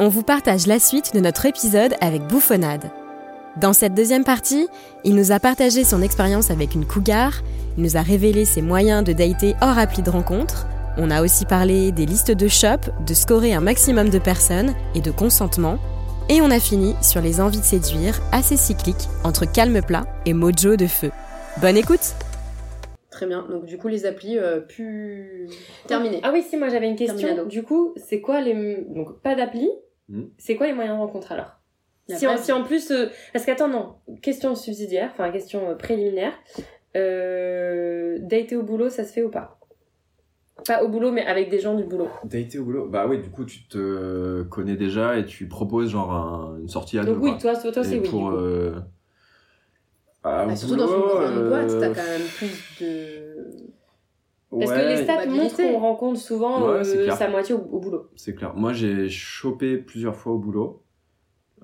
On vous partage la suite de notre épisode avec Bouffonnade. Dans cette deuxième partie, il nous a partagé son expérience avec une cougar, il nous a révélé ses moyens de dater hors appli de rencontre, on a aussi parlé des listes de shop, de scorer un maximum de personnes et de consentement, et on a fini sur les envies de séduire assez cycliques entre calme plat et mojo de feu. Bonne écoute Très bien. Donc du coup les applis euh, plus terminées. Ah oui, si moi j'avais une question. Terminado. Du coup, c'est quoi les donc pas d'appli Hmm. C'est quoi les moyens de rencontre alors? Si en, de- si en plus euh, parce qu'attends non, question subsidiaire, enfin question euh, préliminaire. Euh, dater au boulot, ça se fait ou pas? Pas au boulot mais avec des gens du boulot. Dater au boulot Bah oui, du coup, tu te connais déjà et tu proposes genre un- une sortie à Donc deux. oui, quoi. toi, toi, c'est oui. pour. du coup. euh, ah, Bah, surtout dans une boulot, grande boîte, euh, t'as quand même plus de. Parce que les stats montrent qu'on rencontre souvent Ouais, euh, sa moitié au, au boulot. C'est clair. Moi, j'ai chopé plusieurs fois au boulot,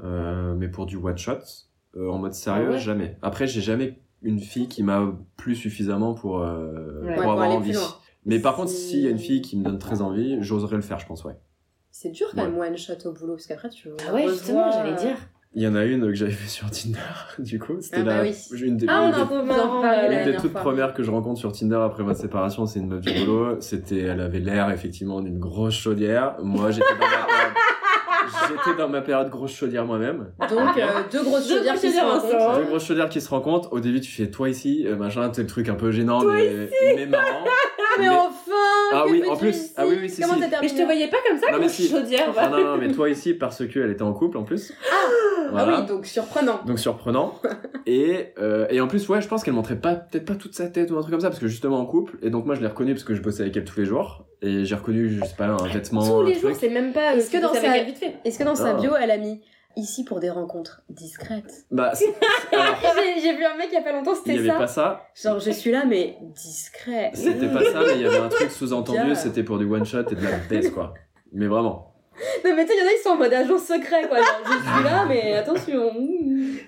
euh, mais pour du one shot. Euh, en mode sérieux, Ah ouais jamais. Après, j'ai jamais une fille qui m'a plu suffisamment pour, euh, Ouais. pour Ouais, pour avoir envie. Mais par contre, Si- s'il y a une fille qui me donne très envie, j'oserais le faire, je pense, ouais. C'est dur quand Ouais. même one shot au boulot parce qu'après tu. Ah ouais, justement, j'allais dire. Il y en a une que j'avais fait sur Tinder, du coup. C'était Ah bah la, oui. une des, Ah, on une a des- en Une des toutes fois. premières que je rencontre sur Tinder après ma séparation, c'est une meuf du boulot. C'était, elle avait l'air effectivement d'une grosse chaudière. Moi, j'étais dans ma période, j'étais dans ma période grosse chaudière moi-même. Donc euh, deux grosses Deux chaudières qui se rencontrent. ensemble. Deux grosses chaudières qui se rencontrent. Au début, tu fais toi ici, euh, machin, c'est le truc un peu gênant, mais, mais marrant. Mais enfin Ah oui, en plus. ici Ah oui, oui, si, Comment si. Mais je te voyais pas comme ça, Non, comme si. chaudière. Ah non, non, mais toi ici parce qu'elle était en couple en plus. Ah Voilà. oui, donc surprenant. Donc surprenant. et, euh, et en plus, ouais, je pense qu'elle montrait pas, peut-être pas toute sa tête ou un truc comme ça, parce que justement en couple. Et donc moi, je l'ai reconnue parce que je bossais avec elle tous les jours. Et j'ai reconnu, je sais pas, un vêtement. Tous un les jours, c'est même pas. Que dans sa- Est-ce que dans sa Ah. bio elle a mis ici pour des rencontres discrètes Bah, c'est- alors, J'ai vu un mec il y a pas longtemps, il y c'était avait ça. pas ça. Genre je suis là mais discret. C'était pas ça, mais il y avait un truc sous-entendu, c'était pour du one shot et de la baisse, quoi. Mais vraiment. Non mais tu sais, il y en a qui sont en mode agent secret quoi. Genre, je suis là mais attention.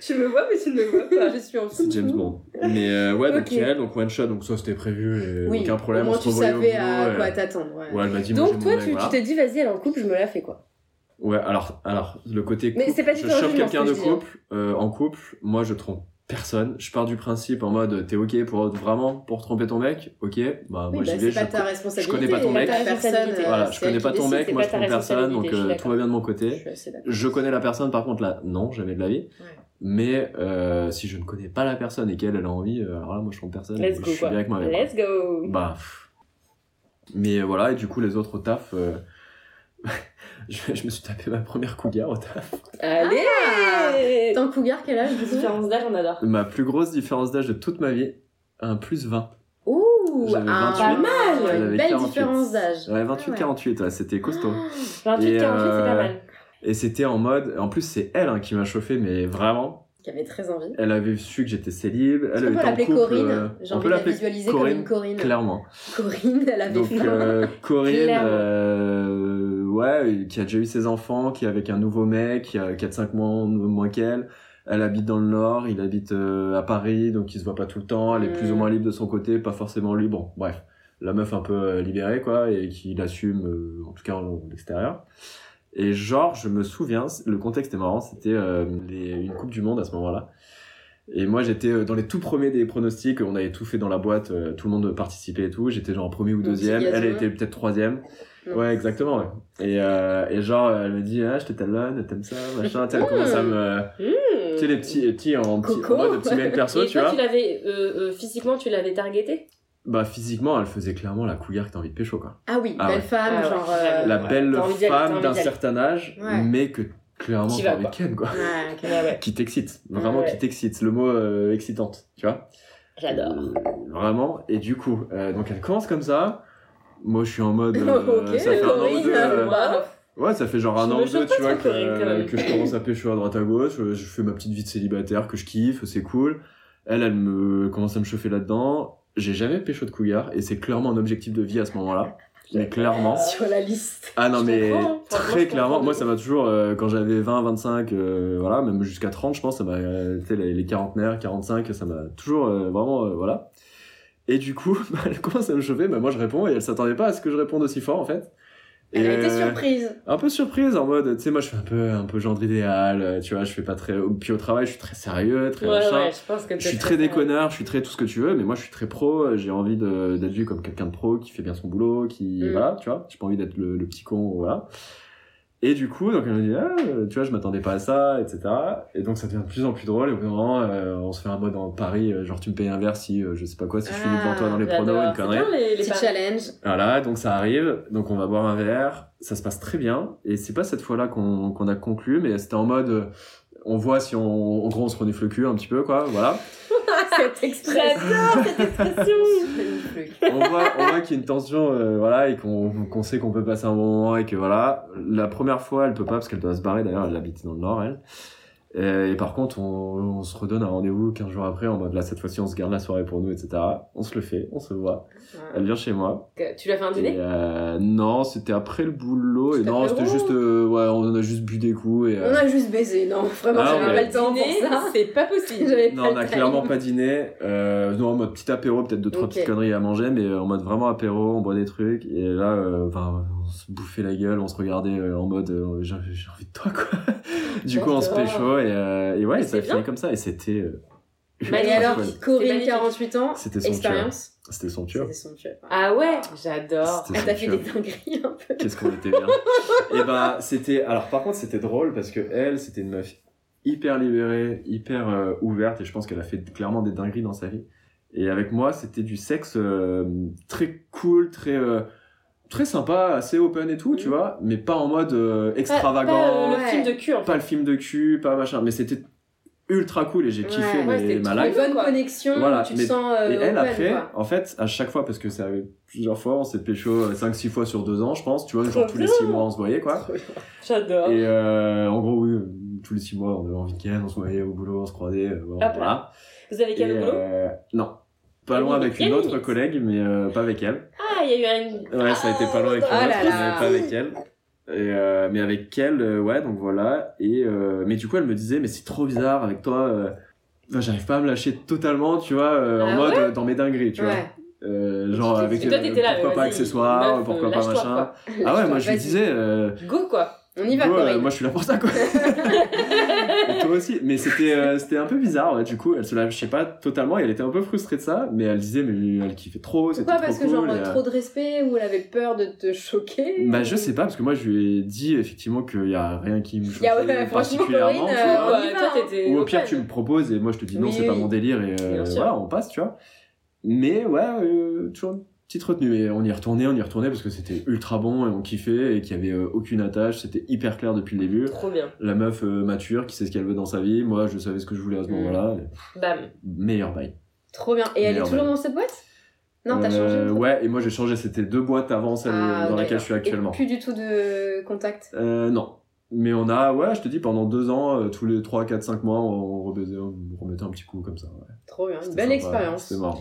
Tu me vois mais tu ne me vois pas. Je suis en C'est James Bond. Mais euh, ouais, donc Ok. elle, donc one shot, donc ça c'était prévu, et Oui, aucun problème, au on moins se tu au savais boulot, à et- quoi t'attendre. Ouais. Ouais, elle m'a dit, moi, Donc toi, tu t'es dit, vas-y, elle est en couple, je me la fais quoi. Ouais, alors, alors le côté couple, Mais c'est pas du je chope quelqu'un de je couple, euh, en couple, moi je trompe personne. Je pars du principe en mode, t'es ok pour vraiment pour tromper ton mec, ok, bah Oui, moi bah, j'y vais. c'est pas je ta responsabilité. connais pas ton mec. personne, euh, Voilà, je connais pas ton décide, mec, moi je trompe personne, donc je euh, tout va bien de mon Je côté. Je connais la personne, par contre là, non, jamais de la vie. Ouais. Mais euh, si je ne connais pas la personne et qu'elle elle a envie, alors là moi je trompe personne. Let's je go suis bien avec moi-même. Let's go. Bah. pff. Mais voilà, et du coup, les autres au taf. euh, je, je me suis tapé ma première cougar au taf. Allez Tant cougar, quel âge Différence d'âge, on adore. Ma plus grosse différence d'âge de toute ma vie, un plus 20. Ouh, 28, pas mal, une avait belle 48. différence d'âge. Ouais, Ah 28-48, ouais, c'était costaud. 28, Et, 48, c'est euh, pas mal. Et c'était en mode. En plus, c'est elle hein, qui m'a chauffé, mais vraiment. Qui avait très envie. Elle avait su que j'étais célib. Elle qu'on peut était en l'appeler couple. Corinne euh, J'ai on envie peut de la l'appeler visualiser comme Corinne, une Corinne. Clairement. Corinne, elle avait Donc euh, Corinne, Clairement. euh, ouais, qui a déjà eu ses enfants, qui est avec un nouveau mec, qui a 4-5 mois moins qu'elle. Elle habite dans le nord, il habite euh, à Paris, donc il se voit pas tout le temps. Elle est plus ou Mm. moins libre de son côté, pas forcément lui. Bon, bref, la meuf un peu euh, libérée quoi, et qui l'assume, euh, en tout cas en l'extérieur. Et genre, je me souviens, le contexte est marrant, c'était euh, une Coupe du Monde à ce moment-là. Et moi, j'étais dans les tout premiers des pronostics. On avait tout fait dans la boîte, euh, tout le monde participait et tout. J'étais genre premier ou deuxième. Elle était peut-être troisième. Non. Ouais, exactement. Ouais. Et, euh, et genre, elle me dit, ah, je te talonne, t'aimes ça, machin. Tu sais, Elle commence à me. Tu sais, les petits, les petits en, petit, en mode petit mail perso, Et tu toi, vois. tu l'avais, euh, euh, physiquement, tu l'avais targeté Bah, physiquement, elle faisait clairement la couillère que t'as envie de pécho, quoi. Ah oui, Ah belle ouais. femme, Ah genre. euh. La belle femme d'un certain âge, Ouais. mais que clairement t'as envie ken, quoi. Ouais, ok. Ouais, ouais. Qui t'excite. Vraiment Ouais. qui t'excite. C'est le mot euh, excitante, tu vois. J'adore. Vraiment. Et du coup, euh, donc elle commence comme ça. Moi, je suis en mode. euh, Ok, ça fait un an ou Corinne, deux. euh, Ouais, ça fait genre un Je an ou deux, tu vois, que, je commence à pêcher à droite à gauche. Je, je fais ma petite vie de célibataire que je kiffe, c'est cool. Elle, elle me commence à me chauffer là-dedans. J'ai jamais pécho de couillard et c'est clairement un objectif de vie à ce moment-là. Mais clairement. Sur la liste. Ah non, Je mais très clairement, moi ça m'a toujours, euh, quand j'avais 20, 25, euh, voilà, même jusqu'à 30, je pense, ça m'a, euh, tu sais, les, les quarantenaires, 45, ça m'a toujours euh, vraiment, euh, voilà. Et du coup, bah, elle commence à me chauffer, bah, moi je réponds et elle s'attendait pas à ce que je réponde aussi fort en fait. Et, Elle a été euh, surprise. un peu surprise en mode, tu sais, moi je fais un peu, un peu gendre idéal, euh, tu vois, je fais pas très, puis au travail je suis très sérieux, très Ouais, ouais, je pense que Je suis très déconneur, je suis très tout ce que tu veux, mais moi je suis très pro, euh, j'ai envie d'être vu comme quelqu'un de pro, qui fait bien son boulot, qui, Mm. voilà, tu vois, j'ai pas envie d'être le, le petit con, voilà. Et du coup, donc elle me dit, ah, tu vois, je m'attendais pas à ça, etc. Et donc ça devient de plus en plus drôle, et au bout d'un moment, euh, on se fait un mode en Paris, euh, genre tu me payes un verre si, euh, je sais pas quoi, si je finis devant toi dans les pronos, une connerie. Bien, les, les Petit paris. challenge. Voilà, donc ça arrive, donc on va boire un verre, ça se passe très bien, et c'est pas cette fois-là qu'on qu'on a conclu, mais c'était en mode, euh, on voit si on, en gros on se renifle le cul un petit peu, quoi, voilà. Cette expression. J'adore cette expression. on voit, on voit qu'il y a une tension, euh, voilà, et qu'on qu'on sait qu'on peut passer un bon moment, et que voilà, la première fois elle peut pas parce qu'elle doit se barrer, d'ailleurs elle habite dans le nord, elle. Et, et par contre, on, on se redonne un rendez-vous 15 jours après, en mode là, cette fois-ci on se garde la soirée pour nous, etc. On se le fait, on se voit, elle vient chez moi. Tu l'as fait un Et, dîner euh, non, c'était après le boulot, et non, c'était juste, euh, ouais, on a juste bu des coups, et. euh, On a juste baisé, non, vraiment, Ah, j'avais ouais. pas le temps pour Dîner, ça. c'est pas possible. J'avais Non, pas on a clairement pas dîné. Euh, non, en mode petit apéro, peut-être deux, trois Ok. petites conneries à manger, mais euh, en mode vraiment apéro, on boit des trucs. Et là, euh, enfin, on se bouffait la gueule, on se regardait euh, en mode euh, j'ai envie de toi, quoi. du coup, on se pécho, et, euh, et ouais, Mais ça a c'est fini bien. comme ça, et c'était. euh, Bah, et alors, cool. Corinne, magnifique. 48 ans, C'était son expérience. C'était son tueur. C'était son tueur. Ah ouais, j'adore. C'était Elle t'a fait des dingueries un peu. Qu'est-ce qu'on était bien. et ben, c'était. Alors, par contre, c'était drôle parce que elle, c'était une meuf hyper libérée, hyper euh, ouverte, et je pense qu'elle a fait clairement des dingueries dans sa vie. Et avec moi, c'était du sexe euh, très cool, très. euh, très sympa, assez open et tout, tu Mhm. vois, mais pas en mode euh, Pas- pas, extravagant, euh, le Ouais. film de cul en fait. pas le film de cul, pas machin, mais c'était ultra cool et j'ai kiffé Ouais, mais ouais, ma life. Bonne quoi. connexion, Voilà, tu te mais- sens euh, Et elle, open, après, quoi. en fait, à chaque fois, parce que ça arrivé plusieurs fois, on s'est pécho 5-6 fois sur deux ans, je pense, tu vois, genre tous les bien. 6 mois, on se voyait, quoi. J'adore. Et euh, en gros, oui, euh, tous les 6 mois, on avait en week-end, on se voyait au boulot, on se croisait, euh, bon, voilà. Vous avez quel boulot? euh, Non. Pas loin avec une autre collègue, mais euh, pas avec elle. Il y a eu un. Ouais, ça a été pas loin avec une Ah autre, là mais là. pas avec elle. Et euh, mais avec elle, euh, ouais, donc voilà. Et euh, mais du coup, elle me disait, mais c'est trop bizarre avec toi. enfin, J'arrive pas à me lâcher totalement, tu vois, en Ah mode dans mes dingueries, tu vois. Ouais. Genre avec toi, là, pourquoi pas accessoires, pourquoi pas machin. quoi. Ah ouais, moi je lui disais, Go quoi. On y va, go, moi je suis là pour ça quoi. aussi. Mais c'était euh, c'était un peu bizarre, ouais, du coup, elle se lâchait pas totalement et elle était un peu frustrée de ça, mais elle disait, mais elle kiffait trop, c'était Pourquoi? trop Parce que cool. genre et, euh, trop de respect ou elle avait peur de te choquer Bah je sais pas parce que moi je lui ai dit effectivement qu'il y a rien qui me choquait ouais, franchement, particulièrement Corinne, tu euh, vois. Ouais, toi, t'étais ou au pire tu me proposes et moi je te dis non Oui, c'est pas mon délire et euh, voilà on passe tu vois mais ouais euh, toujours petite retenue mais on y retourné on y retourné parce que c'était ultra bon et on kiffait et qu'il y avait euh, aucune attache c'était hyper clair depuis le début Trop bien. la meuf euh, mature qui sait ce qu'elle veut dans sa vie moi je savais ce que je voulais à ce Mm. moment-là Bam. meilleur bail Trop bien. Et elle est toujours bail. dans cette boîte? Non, t'as changé Euh, ouais et moi j'ai changé c'était deux boîtes avant celle Ah, dans laquelle je suis actuellement Et plus du tout de contact? Non. Mais on a, ouais, je te dis, pendant deux ans, euh, tous les 3, 4, 5 mois, on, rebaisait, on remettait un petit coup comme ça. Ouais. Trop bien. Une belle sympa, expérience. C'était marrant.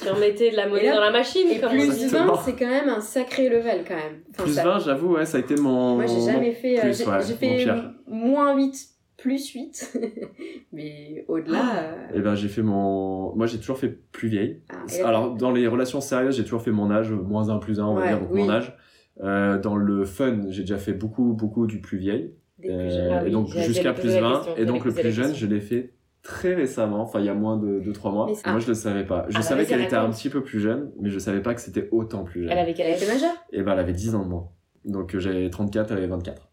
Tu remettais de la monnaie Et là- dans la machine. Et comme plus on dit. 20, c'est quand même un sacré level quand même. Enfin, plus ça- 20, j'avoue, ouais, ça a été mon. Moi j'ai jamais fait. euh, j'ai ouais, fait moins 8 plus 8. Mais au-delà. euh, Eh ben, j'ai fait mon. Moi, j'ai toujours fait plus vieille. ah, et là- Alors, dans les relations sérieuses, j'ai toujours fait mon âge, moins 1 plus 1, on va Ouais, dire, donc oui. mon âge. Euh, dans le fun, j'ai déjà fait beaucoup, beaucoup du plus vieille. des plus Euh, jeunes. Ah oui, et donc jusqu'à plus la 20. question, Et donc le plus jeune, je l'ai fait très récemment, enfin il y a moins de 2-3 mois. Moi je le savais pas. Je Ah bah, savais qu'elle était un petit peu plus jeune, mais je savais pas que c'était autant plus jeune. Elle avait quel Elle âge majeure? Et ben elle avait 10 ans de moins. Donc euh, j'avais 34, elle avait 24.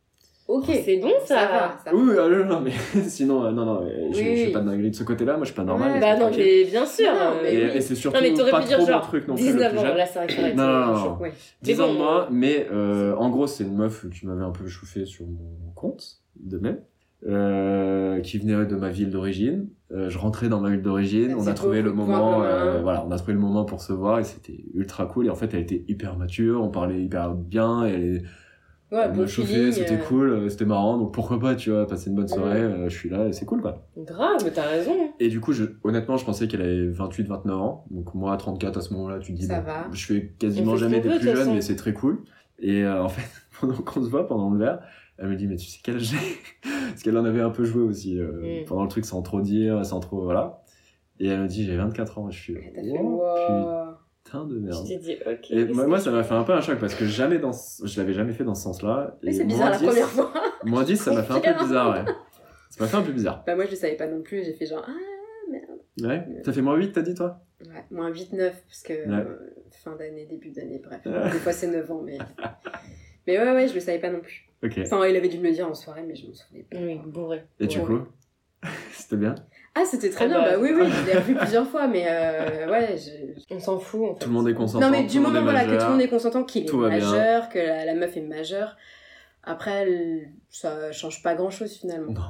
Ok. C'est bon ça. Ça va. Ça Oui, va. oui, ah, non, mais sinon, euh, non, non, mais je, Oui, je fais oui. pas de dinguerie de ce côté-là, moi je suis pas normal. Ouais. Bah non, tranquille. mais bien sûr. Non, mais Et, oui. et c'est surtout Non mais pas pu dire trop mon genre truc non plus. le 19 plus ans, jeune. là c'est vrai Non, non, non, chaud. non. Ouais. 10 Mais ans de moins, mais euh, en gros, c'est une meuf qui m'avait un peu chauffé sur mon compte, de même, euh, qui venait de ma ville d'origine. Euh, je rentrais dans ma ville d'origine, on a trouvé le moment, euh, voilà, on a trouvé le moment pour se voir et c'était ultra cool. Et en fait, elle était hyper mature, on parlait hyper bien, et elle est, Ouais, Elle bon me chauffait, c'était euh. cool, euh, c'était marrant, donc pourquoi pas, tu vois, passer une bonne soirée, euh, je suis là, et c'est cool, quoi. Grave, t'as raison. Et du coup, je, honnêtement, je pensais qu'elle avait 28, 29 ans. Donc moi, à 34 à ce moment-là, tu te dis, Ça va. je fais quasiment jamais des plus jeunes, mais c'est très cool. Et euh, en fait, pendant qu'on se voit, pendant le verre, elle me dit, mais tu sais quel j'ai Parce qu'elle en avait un peu joué aussi, euh, Mm. pendant le truc, sans trop dire, sans trop, voilà. Et elle me dit, j'ai 24 ans. Je suis, t'as fait, oh, wow. putain de Je merde. t'ai dit, ok. Et moi, moi, ça m'a fait un peu un choc parce que jamais dans, je l'avais jamais fait dans ce sens-là. Mais c'est bizarre la 10, première fois. Moins 10, ça m'a fait un peu bizarre, ouais. Ça m'a fait un peu bizarre. Bah moi je le savais pas non plus, j'ai fait genre ah Ouais. Ça fait moins 8, t'as dit, toi? Ouais, moins 8 9 parce que Ouais. euh, fin d'année, début d'année, bref. Des fois c'est 9 ans mais Mais ouais ouais, je le savais pas non plus. Enfin, il avait dû me le dire en soirée mais je m'en souvenais pas. Oui, bourré. Et du coup C'était bien Ah, c'était très Ah bien. bah, Bah oui oui, je l'ai revu plusieurs fois mais euh, ouais, je- On s'en fout, en fait. Tout le monde est consentant. Non mais du moment voilà, que tout le monde est consentant, qu'il est bien. majeur, que la, la meuf est majeure. Après, elle- ça change pas grand chose finalement. Non.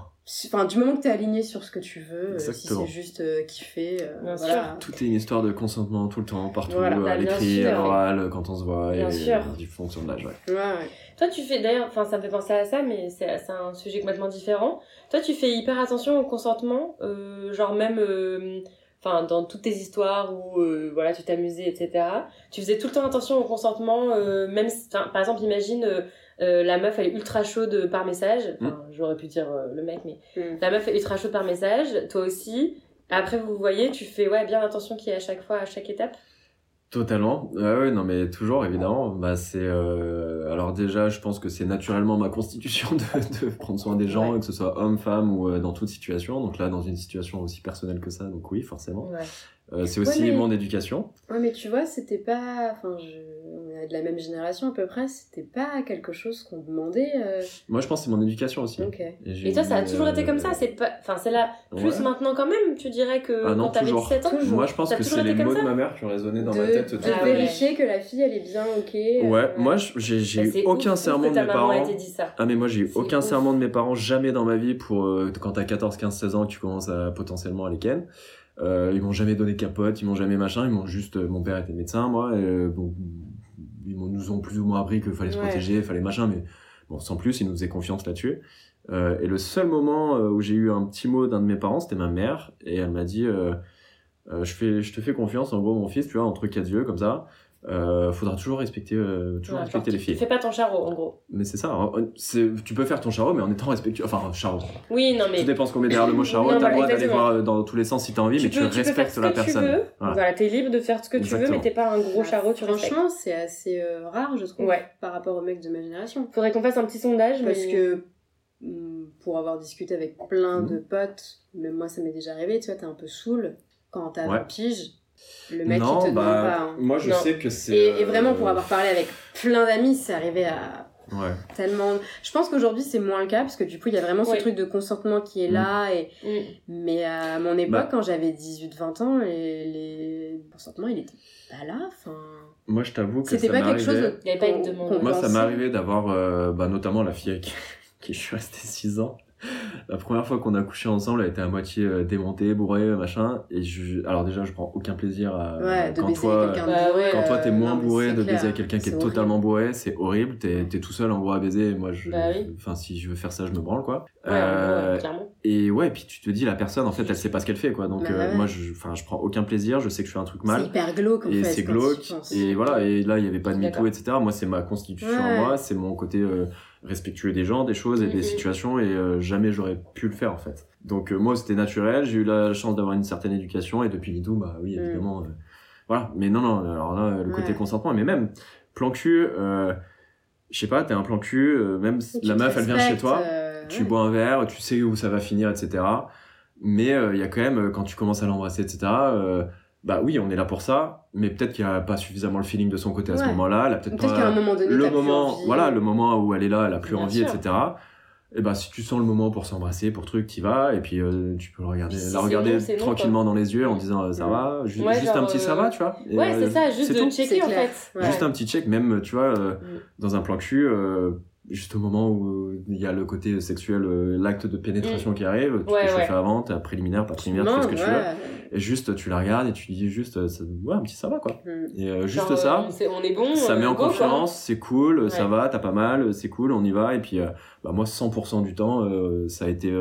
Enfin, du moment que t'es aligné sur ce que tu veux, euh, si c'est juste euh, kiffer, euh, Bien voilà. Tout est une histoire de consentement tout le temps, partout, Voilà, à bah, l'écrit, à l'oral, quand on se voit, Bien et sûr. du fonction de l'âge, ouais. Ouais, ouais. Toi, tu fais d'ailleurs, enfin, ça me fait penser à ça, mais c'est c'est un sujet complètement différent. Toi, tu fais hyper attention au consentement, euh, genre même, euh, enfin, dans toutes tes histoires où, euh, voilà, tu t'amusais, etc. Tu faisais tout le temps attention au consentement, euh, même, si- par exemple, imagine, euh, euh, la meuf, elle est ultra chaude par message. Enfin, j'aurais pu dire euh, le mec, mais Mm. la meuf est ultra chaude par message, toi aussi. Après, vous voyez, tu fais, ouais, bien attention qu'il y ait à chaque fois, à chaque étape. Totalement. Ouais, ouais, non, mais toujours, évidemment. Bah, c'est, euh, alors déjà, je pense que c'est naturellement ma constitution de, de prendre soin des gens, Ouais. que ce soit homme, femme ou euh, dans toute situation. Donc là, dans une situation aussi personnelle que ça, donc oui, forcément. Ouais. Euh, c'est aussi Ouais, mais- mon éducation. Ouais, mais tu vois, c'était pas. Enfin, je... est de la même génération à peu près, c'était pas quelque chose qu'on demandait. euh, Moi, je pense que c'est mon éducation aussi. Ok. j'ai Et toi, ça a toujours été euh, comme ça, c'est pas, enfin, c'est là, plus ouais. maintenant quand même, tu dirais que Ah non, quand t'avais toujours. 17 ans? Moi, je pense que c'est les mots de ma mère qui ont résonné dans de, ma tête. de Ah ouais. vérifier que la fille elle est bien ok. Ouais, euh, moi, j'ai j'ai Bah, eu aucun ouf, serment de mes parents. ait dit ça. Ah mais moi j'ai eu aucun ouf. serment de mes parents jamais dans ma vie pour euh, quand t'as 14, 15, 16 ans que tu commences à potentiellement à les ken. Euh, ils m'ont jamais donné capote, ils m'ont jamais machin, ils m'ont juste euh, mon père était médecin moi et, euh, bon ils nous ont plus ou moins appris qu'il fallait se Ouais. protéger, fallait machin mais bon sans plus ils nous faisaient confiance là-dessus. Euh, et le seul moment euh, où j'ai eu un petit mot d'un de mes parents, c'était ma mère et elle m'a dit euh, euh, je fais je te fais confiance en gros mon fils, tu vois entre quatre yeux comme ça. Euh, faudra toujours respecter euh, toujours Ouais, respecter genre, les filles. Fais pas ton charreau, en gros. Mais c'est ça, hein. tu peux faire ton charreau, mais en étant respectueux. Enfin, charreau. Oui, non, mais. Tout dépend ce qu'on met derrière le mot charreau. T'as le droit d'aller voir euh, dans tous les sens si t'as envie, mais tu, peux, tu peux faire respectes ce la que personne. Tu veux. Voilà. Voilà, t'es libre de faire ce que tu veux, mais t'es pas un gros charreau, tu. Franchement, c'est assez euh, rare, je trouve, Ouais. par rapport aux mecs de ma génération. Faudrait qu'on fasse un petit sondage, Parce mais- que mm, pour avoir discuté avec plein de potes, même moi ça m'est déjà arrivé, tu vois, t'es un peu saoul quand t'as Ouais. 20 piges. Le mec non, il te demande bah, pas. hein. moi je Non. sais que c'est. Et, et vraiment, pour euh, avoir parlé avec plein d'amis, c'est arrivé à Ouais. tellement. Je pense qu'aujourd'hui c'est moins le cas parce que du coup il y a vraiment ce Oui. truc de consentement qui est là. Et... Mm. Mais à mon époque, Bah. quand j'avais 18-20 ans, les... les... le consentement il était pas là. Enfin... Moi je t'avoue que C'était ça pas quelque chose. arrivé- Il y avait pas une demande. Moi ça m'est arrivé d'avoir, euh, bah, notamment la fille avec qui je suis resté 6 ans. La première fois qu'on a couché ensemble, elle était à moitié euh, démontée, bourrée, machin. Et je, alors déjà, je prends aucun plaisir à. Ouais, quand baiser toi, quelqu'un Bah. Quand toi t'es euh, moins non, bourré c'est de clair. baiser avec quelqu'un qui C'est est horrible. totalement bourré, c'est horrible. T'es es tout seul en gros à baiser. Et moi, je, Bah oui. enfin, si je veux faire ça, je me branle quoi. Ouais, Euh, ouais, et ouais, puis tu te dis la personne en fait, elle sait pas ce qu'elle fait quoi. Donc Bah euh, ouais. moi, je, enfin, je prends aucun plaisir. Je sais que je fais un truc C'est mal. hyper glauque en Et fait. c'est glauque. Et voilà. Et là, il y avait pas de mytho, etc. Moi, c'est ma constitution moi. C'est mon côté euh, respectueux des gens, des choses et Mhm. des situations. Et euh, jamais j'aurais pu le faire en fait. Donc euh, moi, c'était naturel. J'ai eu la chance d'avoir une certaine éducation. Et depuis MeToo, bah oui, Mm. évidemment. euh, voilà. Mais non, non. Alors là, le côté consentement, mais même plan cul. Je sais pas, t'es un plan cul. même si la meuf, elle vient chez toi tu ouais. bois un verre, tu sais où ça va finir, etc. Mais il y a quand même, quand tu commences à l'embrasser, etc., bah oui, on est là pour ça, mais peut-être qu'il n'y a pas suffisamment le feeling de son côté à ce moment-là. Elle a peut-être pas qu'à un moment donné, le moment, envie. voilà, le moment où elle est là, elle a plus Bien envie, sûr. etc. Et bah si tu sens le moment pour s'embrasser, pour truc, t'y vas, et puis euh, tu peux le regarder, si la regarder tranquillement dans les yeux en disant euh, ça Ouais. va, ju- Ouais, juste genre, un petit ça euh, va, tu vois. Et, Ouais, euh, c'est ça, juste de tout. checker en fait. Ouais. Juste un petit check, même, tu vois, euh, Mm. dans un plan cul, euh, juste au moment où il y a le côté sexuel, euh, l'acte de pénétration qui arrive, tu Ouais, peux ouais. chauffer avant, t'as préliminaire, pas préliminaire, tu fais ce que tu veux. Et juste, tu la regardes et tu dis juste, euh, ça- ouais, un petit ça va quoi. Mm. Et euh, juste Genre, ça, c'est- on est bon. ça met en confiance, c'est cool, ça va, t'as pas mal, c'est cool, on y va. Et puis, euh, bah, moi, 100% du temps, euh, ça a été,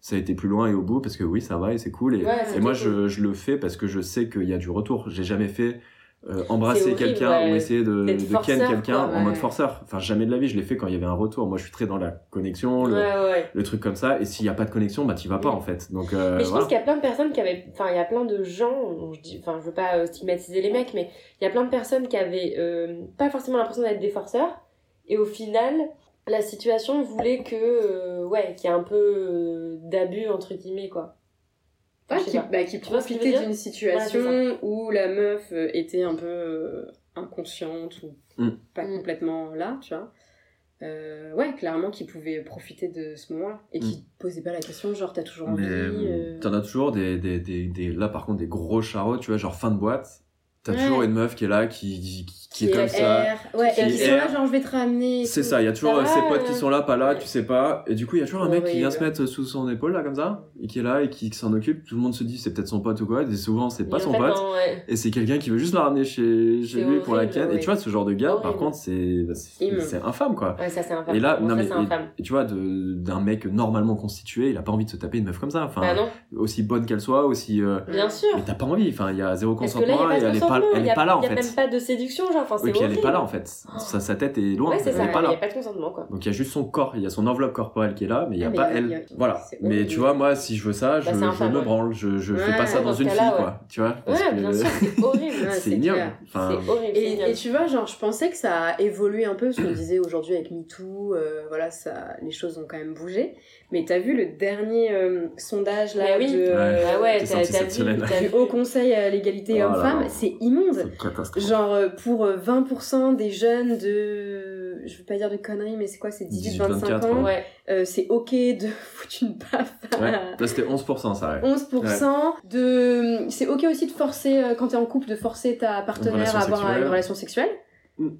ça a été plus loin et au bout parce que oui, ça va et c'est cool. Et, moi, cool. je, je le fais parce que je sais qu'il y a du retour. J'ai jamais fait euh, embrasser quelqu'un ouais, ou essayer de, de ken quelqu'un en mode forceur. Enfin, jamais de la vie, je l'ai fait quand il y avait un retour. Moi, je suis très dans la connexion, le, Ouais, ouais. le truc comme ça. Et s'il y a pas de connexion, bah, t'y vas pas Mm. en fait. Donc, euh, Mais je voilà. pense qu'il y a plein de personnes qui avaient. Enfin, il y a plein de gens. bon, Je dis, enfin, je veux pas stigmatiser les mecs, mais il y a plein de personnes qui avaient euh, pas forcément l'impression d'être des forceurs. Et au final, la situation voulait que. ouais, qu'il y ait un peu d'abus, entre guillemets, quoi. Qui, pas. bah, qui profitait d'une situation Ouais, où la meuf euh, était un peu euh, inconsciente ou Mm. pas Mm. complètement là, tu vois. Euh, ouais, clairement, qui pouvait profiter de ce moment-là et qui posait pas la question, genre t'as toujours envie. Mais euh, t'en as toujours des, des, des, des- là par contre des gros charrots, tu vois, genre fin de boîte. T'as Ouais. toujours une meuf qui est là, qui, qui, qui est qui comme ça. ouais, qui et qui est sont là, genre je vais te ramener. C'est ça, il y a toujours euh, ses potes euh, qui sont là, pas là, ouais. tu sais pas. Et du coup, il y a toujours un mec qui vient se mettre sous son épaule là comme ça, et qui est là et qui, qui s'en occupe. Tout le monde se dit c'est peut-être son pote ou quoi. Et souvent c'est pas son fait, pote. non. Et c'est quelqu'un qui veut juste la ramener chez, chez lui pour la ken. Et tu vois, ce genre de gars, par contre, c'est bah, c'est Immonde. c'est infâme quoi. Ouais, ça c'est infâme. Et là, non mais et, tu vois, d'un mec normalement constitué, il a pas envie de se taper une meuf comme ça. Enfin, Bah aussi bonne qu'elle soit, aussi. euh, bien sûr. mais t'as pas envie. Enfin, il y a zéro consentement elle est pas, elle il est a- pas là en Il y a fait. même pas de séduction, genre. Enfin, Oui, puis elle est pas là en fait. Sa, sa tête est loin. Ouais, c'est elle ça. est pas Il là. y a pas de consentement, quoi. Donc il y a juste son corps, il y a son enveloppe corporelle qui est là, mais il y a Ah, mais pas il y a- elle. il y a- Voilà. Mais tu vois, moi, si je veux ça, je, Bah, je me branle. Je, je fais Ouais, pas ça dans une fille, ouais. quoi. Tu vois parce Ouais, que- bien sûr, c'est horrible. C'est ignoble. C'est horrible. Et, tu vois, genre, je pensais que ça a évolué un peu, ce qu'on disait aujourd'hui avec MeToo, euh, voilà, ça, les choses ont quand même bougé. Mais t'as vu le dernier euh, sondage là oui. de, euh, ouais, Qui est t'as t'as cette vu. t'as vu. Haut Conseil à l'égalité Oh là homme-femme, c'est immonde. c'est. Genre, euh, pour euh, 20% des jeunes de. Je veux pas dire de conneries, mais c'est quoi C'est 18-25 18-24, ans. Ouais. Euh, c'est ok de foutre une baffe Ouais. Là, c'était 11%, ça, ouais. 11% de c'est ok aussi de forcer euh, quand t'es en couple de forcer ta partenaire à avoir sexuelle. une relation sexuelle Mm.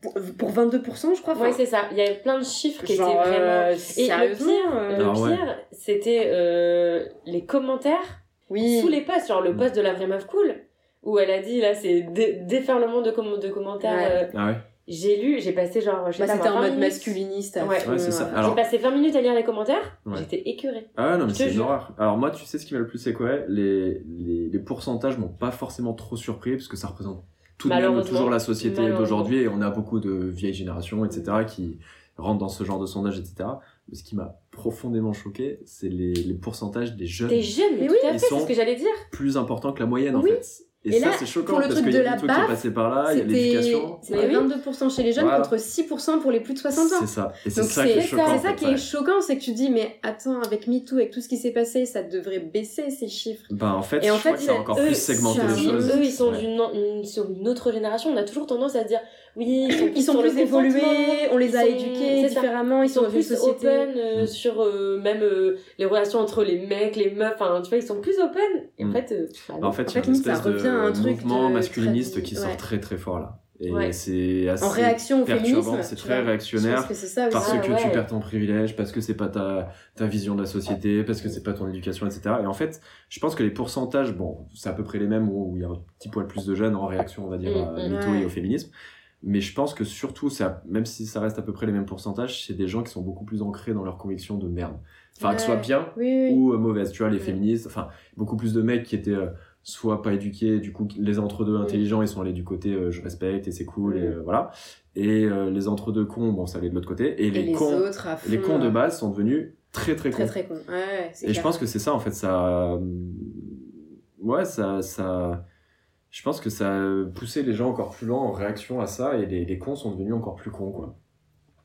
Pour, pour 22% je crois Ouais, c'est ça. Il y avait plein de chiffres qui genre, étaient vraiment. euh, Et le pire, euh, le Ah ouais. pire, c'était euh, les commentaires oui sous les posts, genre le Mm. post de la vraie meuf cool, où elle a dit là c'est dé- déferlement de, com- de commentaires. Ouais. euh, Ah ouais. j'ai lu, j'ai passé genre je sais Bah, c'était en 20 mode minutes. masculiniste à Ouais. fond, Ouais, c'est ça. Alors- J'ai passé 20 minutes à lire les commentaires, Ouais. j'étais écœurée. Ah non, mais c'est une horreur. Alors moi, tu sais ce qui m'a le plus secoué les, les, les pourcentages m'ont pas forcément trop surpris, parce que ça représente tout de même toujours la société d'aujourd'hui, et on a beaucoup de vieilles générations, etc., qui rentrent dans ce genre de sondage, etc. Mais ce qui m'a profondément choqué, c'est les, les pourcentages des jeunes T'es jeune, mais tout oui, à fait, c'est ce que j'allais dire. plus importants que la moyenne, en Oui. fait. Et, Et ça, là, c'est choquant, pour le parce truc de la passé par là, il y a c'était l'éducation. c'était Mais oui. 22% chez les jeunes Voilà. contre 6% pour les plus de 60 ans C'est ça. Et c'est ça qui est c'est choquant. c'est en ça fait, qui ouais. est choquant c'est que tu dis mais attends avec MeToo avec tout ce qui s'est passé ça devrait baisser ces chiffres Bah, en fait, Et en crois fait, que ça a là, encore eux, plus segmenté les choses. Eux, ils sont Ouais. d'une une, sur une autre génération. On a toujours tendance à se dire, oui, ils sont, ils plus évolués on les a sont- éduqués différemment ils, Ils sont plus société open euh, Mm. sur euh, même euh, les relations entre les mecs, les meufs. Enfin, tu vois, ils sont plus open. Et en Mm. fait, euh, bah non. En fait, il y fait, a une ça espèce revient à un de truc mouvement de masculiniste qui ouais. sort très très fort là. Et Ouais. c'est assez en réaction au perturbant, féminisme c'est très vois. Réactionnaire. que ça. Parce Ah, que tu perds ton privilège, parce que c'est pas ta, ta vision de la société, parce que c'est pas ton éducation, etc. Et en fait, je pense que les pourcentages, bon, c'est à peu près les mêmes où il y a un petit poil plus de jeunes en réaction, on va dire, Mm, à mm. MeToo Ouais. et au féminisme. Mais je pense que surtout, ça, même si ça reste à peu près les mêmes pourcentages, c'est des gens qui sont beaucoup plus ancrés dans leurs convictions de merde. Enfin, que ce soit Ouais. bien oui, oui. ou euh, mauvaise. Tu vois, les Ouais. féministes, enfin, beaucoup plus de mecs qui étaient euh, soit pas éduqués, du coup, les entre-deux intelligents, ils sont allés du côté euh, je respecte et c'est cool, et voilà. Et les entre-deux cons, bon, ça allait de l'autre côté. Et, et les, les cons, autres fond, les cons de euh, base sont devenus très très cons. très très con ouais, ouais c'est et je pense que c'est ça, en fait, ça. Ouais, ça. ça... Je pense que ça a poussé les gens encore plus loin en réaction à ça, et les, les cons sont devenus encore plus cons, quoi.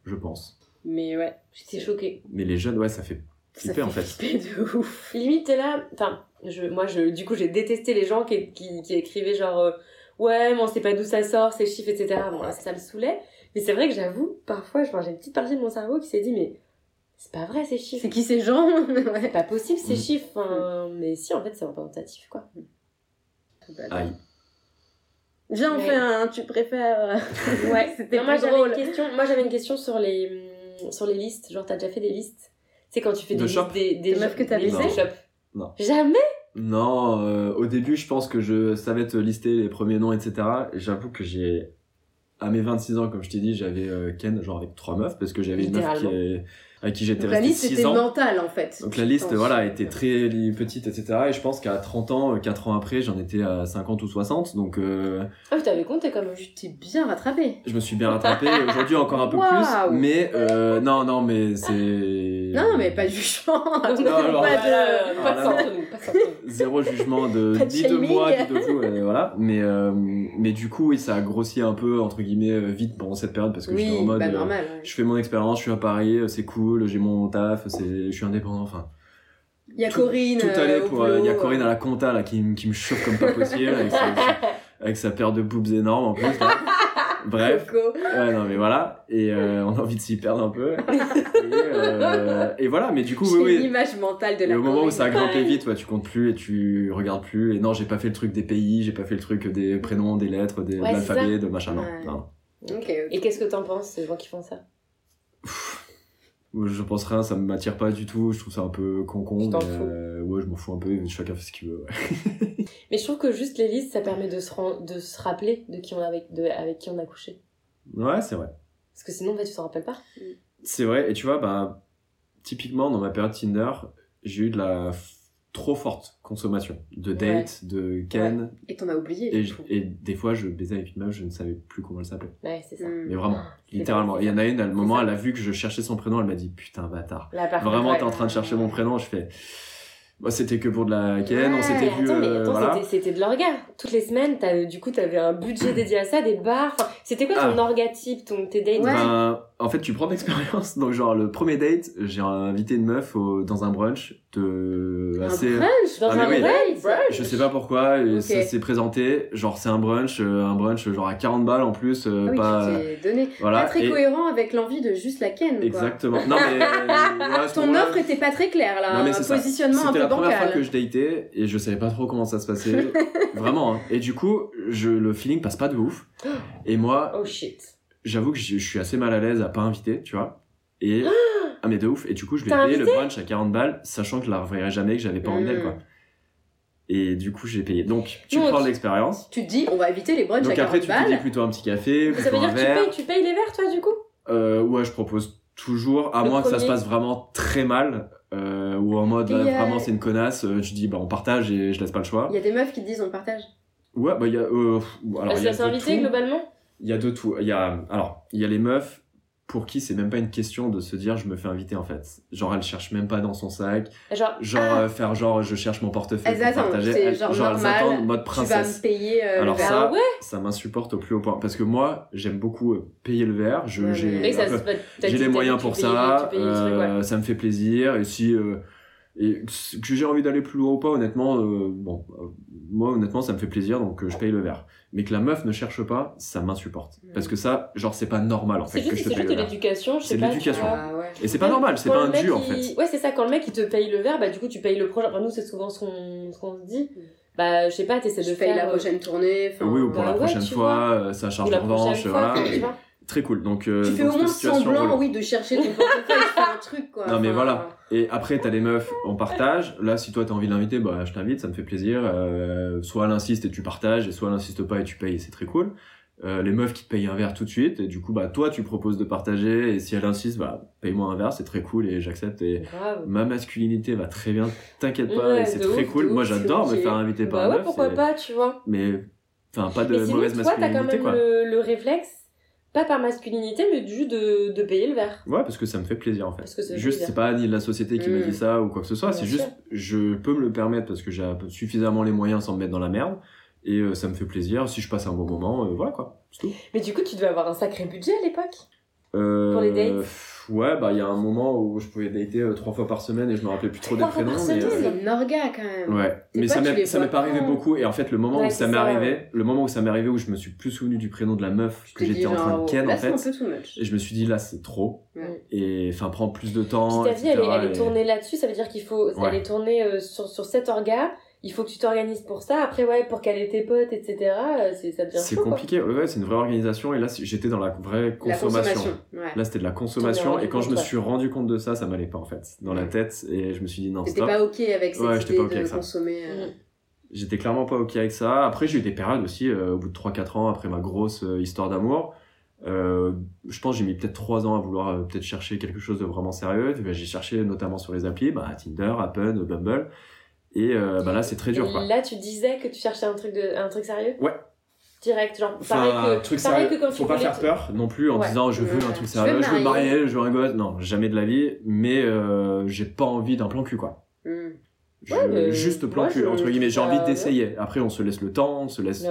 Je pense. mais ouais J'étais choquée. Mais les jeunes, ouais, ça fait ça flipper, en fait. flipper de ouf Limite, t'es là. Enfin, je, moi, je, du coup, j'ai détesté les gens qui, qui, qui écrivaient genre, euh, ouais, mais on sait pas d'où ça sort, ces chiffres, etc. Bon, là, ça, me saoulait. Mais c'est vrai que j'avoue, parfois, j'ai une petite partie de mon cerveau qui s'est dit, mais c'est pas vrai ces chiffres. c'est qui ces gens? C'est ouais. pas possible ces Mm. chiffres. Enfin, Mais si, en fait, c'est représentatif, quoi. Aïe. Viens, on Ouais. fait un tu préfères. Ouais, C'était moi j'avais drôle. une question. Moi j'avais une question sur les sur les listes. Genre t'as déjà fait des listes? C'est quand tu fais De des shop? listes des, des Des meufs que t'as baisées de. Non. Jamais? Non, euh, au début, je pense que je savais te lister les premiers noms, etc. Et j'avoue que j'ai, à mes 26 ans, comme je t'ai dit, j'avais euh, Ken, genre avec trois meufs, parce que j'avais une meuf qui est, avec qui j'étais Donc la resté liste 6 était mentale en fait. Donc la je liste, voilà, était très petite, etc. Et je pense qu'à 30 ans, euh, 4 ans après, j'en étais à 50 ou 60. Donc euh, Ah, tu t'avais compté quand même. Tu t'es bien rattrapé. je me suis bien rattrapé. Aujourd'hui, encore un peu Waouh. plus. Mais euh, non, non, mais c'est... Non, mais pas de jugement. Non, pas de. Pas de, Ah. Pas zéro jugement de ni de moi ni de vous euh, voilà mais euh, mais du coup oui ça a grossi un peu entre guillemets euh, vite pendant cette période parce que Oui, en mode bah euh, normal. ouais. je fais mon expérience je suis à Paris euh, c'est cool j'ai mon taf je suis indépendant enfin Il y a tout- Corinne. tout euh, allait pour euh, il y a. Corinne à la compta là qui, me- qui me chauffe comme pas possible avec sa, avec sa paire de boobs énormes en plus là. bref. Ouais, non, mais voilà. Et euh, on a envie de s'y perdre un peu. Et, euh, et voilà, mais du coup, oui, oui. l'image mentale de Et la au moment où ça a grimpé vite, ouais, tu comptes plus et tu regardes plus. Et non, j'ai pas fait le truc des pays, j'ai pas fait le truc des prénoms, des lettres, des, Ouais, de l'alphabet, de machin. Non, Ouais. non. Et qu'est-ce que t'en penses, ces gens qui font ça? Je pense rien, ça m'attire pas du tout. Je trouve ça un peu con-con. Fous. euh, ouais, je m'en fous un peu. Chacun fait ce qu'il veut. ouais. Mais je trouve que juste les listes, ça permet de se, de se rappeler de qui on a avec, de, avec qui on a couché. Ouais, c'est vrai. Parce que sinon, en fait, tu t'en rappelles pas. C'est vrai. Et tu vois, bah, typiquement, dans ma période Tinder, j'ai eu de la trop forte consommation de dates, de Ken. Et t'en as oublié. Et, je- et des fois, je baisais avec une meuf, je ne savais plus comment elle s'appelait. Ouais, c'est ça. Mais vraiment, littéralement. Il y en a une, à le moment, ça. elle a vu que je cherchais son prénom, elle m'a dit Putain, bâtard. Là, Vraiment, ouais. t'es en train de chercher mon prénom, je fais. Bah, c'était que pour de la Ken, on Ouais, s'était vu. euh, voilà. c'était- de l'orga. Toutes les semaines, t'as- du coup, t'avais un budget dédié à ça, des bars. C'était quoi ton Ah. orga type, ton, tes dates? Ouais. Ben, en fait, tu prends de l'expérience. Donc, genre, le premier date, j'ai invité une meuf au- dans un brunch de Un assez. brunch? Dans Ah, un oui. brunch? Je sais pas pourquoi, et ça s'est présenté. Genre, c'est un brunch, euh, un brunch genre à 40 balles en plus, euh, Ah oui, pas. tu donné. Voilà. Pas très et- cohérent avec l'envie de juste la ken. quoi. Exactement. Non, mais. euh, Ton offre était pas très claire là. Non, mais c'est un ça. positionnement un C'était peu la première fois bancal. que je datais et je savais pas trop comment ça se passait. Vraiment. hein. Et du coup, je, le feeling passe pas de ouf. Et moi, Oh shit. J'avoue que je, suis assez mal à l'aise à pas inviter, tu vois. Et. Ah, mais de ouf. Et du coup, je lui ai payé le brunch à 40 balles, sachant que je la reverrai jamais, que j'avais pas envie d'elle, Mm. quoi. Et du coup, j'ai payé. Donc, tu Non, prends tu- de l'expérience. Tu te dis, on va éviter les brunchs Donc à après, 40 tu te dis balles. plutôt un petit café, Ça veut plutôt dire un que tu verre. payes, tu payes les verres, toi, du coup? Euh, ouais, je propose toujours, à Le moins que ça se premier. passe vraiment très mal, euh, ou en mode Et, euh, vraiment c'est une connasse, euh, je dis bah on partage et je laisse pas le choix. Il y a des meufs qui disent, on partage. Ouais, bah il y a. Euh, pff, alors, il y a Elle s'est de invitée, tout. globalement? Il y a de tout. Il y a, alors, il y a les meufs pour qui c'est même pas une question de se dire je me fais inviter en fait. Genre elle cherche même pas dans son sac. Genre, Genre Ah. euh, faire genre je cherche mon portefeuille Elles pour attendent, partager. Elles- genre elles normal, attendent mode Tu vas princesse. me payer euh, Alors le ça, Ah ouais ça m'insupporte au plus haut point. Parce que moi, j'aime beaucoup euh, payer le verre. Je, Ouais, j'ai, les moyens pour ça. ouais. Ça me fait plaisir. Et si et que j'ai envie d'aller plus loin ou pas, honnêtement, euh, bon, euh, moi honnêtement, ça me fait plaisir, donc euh, je paye le verre. Mais que la meuf ne cherche pas, ça m'insupporte. Mm. Parce que ça, genre, c'est pas normal en C'est fait que juste, je te c'est paye juste le de verre. l'éducation, je sais C'est de pas. tu l'éducation. Ah ouais. Et c'est pas normal, c'est pas un dû en fait. Ouais, c'est ça, quand le mec il te paye le verre, bah du coup tu payes le prochain. Enfin, nous, c'est souvent ce qu'on ce qu'on se dit. Bah, je sais pas, t'essaies de faire. la prochaine tournée. enfin, Oui, ou pour bah la ouais, prochaine fois, ça charge de revanche, voilà. Très cool. Donc, Tu fais au moins semblant, oui, de chercher ton portefeuille, tu fais un truc quoi. Non, mais voilà. Et après, t'as les meufs, on partage. Là, si toi t'as envie de l'inviter, bah je t'invite, ça me fait plaisir. Euh, soit elle insiste et tu partages, et soit elle insiste pas et tu payes, c'est très cool. Euh, les meufs qui te payent un verre tout de suite, et du coup, bah toi tu proposes de partager, et si elle insiste, bah paye-moi un verre, c'est très cool et j'accepte. Et ma masculinité va très bien, t'inquiète pas, Ouais, et c'est très ouf, cool. Moi j'adore me faire inviter par Bah une ouais, meuf, pourquoi pas, tu vois. Mais, enfin, pas de Mais sinon, mauvaise toi, t'as quand masculinité même quoi. le, le réflexe, pas par masculinité, mais juste de, de payer le verre. Ouais, parce que ça me fait plaisir en fait. Parce que ça juste, c'est pas ni la société qui Mm. me dit ça ou quoi que ce soit, c'est juste, je peux me le permettre parce que j'ai suffisamment les moyens sans me mettre dans la merde. Et euh, ça me fait plaisir. Si je passe un bon moment, euh, voilà quoi. C'est tout. Mais du coup, tu devais avoir un sacré budget à l'époque. Euh, Pour les dates pff, Ouais, bah il y a un moment où je pouvais dater euh, trois fois par semaine et je me rappelais plus trop des Trois fois prénoms. par mais, semaine euh, C'est une orga quand même. Ouais, mais ça m'est pas arrivé beaucoup et en fait le moment Ouais, où ça m'est arrivé, le moment où ça m'est arrivé où je me suis plus souvenu du prénom de la meuf que j'étais en train de ken là, en c'est un fait peu too much. et je me suis dit là c'est trop Ouais. et enfin prend plus de temps Puis ta vie, elle est, tournée là-dessus, ça veut dire qu'il faut. Ouais. Elle est tournée euh, sur, sur cet orga, il faut que tu t'organises pour ça. Après, ouais, pour caler tes potes, etc., euh, c'est, ça devient C'est compliqué, ouais, ouais, c'est une vraie organisation et là j'étais dans la vraie La consommation. consommation. Ouais. Là c'était de la consommation et quand je me suis rendu compte de ça, ça m'allait pas en fait dans la Ouais. tête et je me suis dit non T'étais pas ok avec cette Ouais, idée pas ok de avec ça. consommer. euh, Mm. J'étais clairement pas ok avec ça. Après j'ai eu des périodes aussi euh, au bout de 3-4 ans après ma grosse euh, histoire d'amour. Euh, je pense que j'ai mis peut-être 3 ans à vouloir euh, peut-être chercher quelque chose de vraiment sérieux. Ben, J'ai cherché notamment sur les applis, bah, Tinder, Appen, Bumble. Et euh, bah là c'est très dur Et quoi. là, tu disais que tu cherchais un truc, de, un truc sérieux? Ouais. Direct, genre, Enfin, pareil, que, truc pareil sérieux. que quand Faut tu pas faire te- peur non plus en Ouais. disant je veux Ouais. un truc sérieux, je veux me marier. je veux un gosse. Non, jamais de la vie. Mais euh, j'ai pas envie d'un plan cul quoi. mm. Je- Ouais, mais juste plan moi, cul entre guillemets. J'ai envie d'essayer. Après on se laisse le temps, on se laisse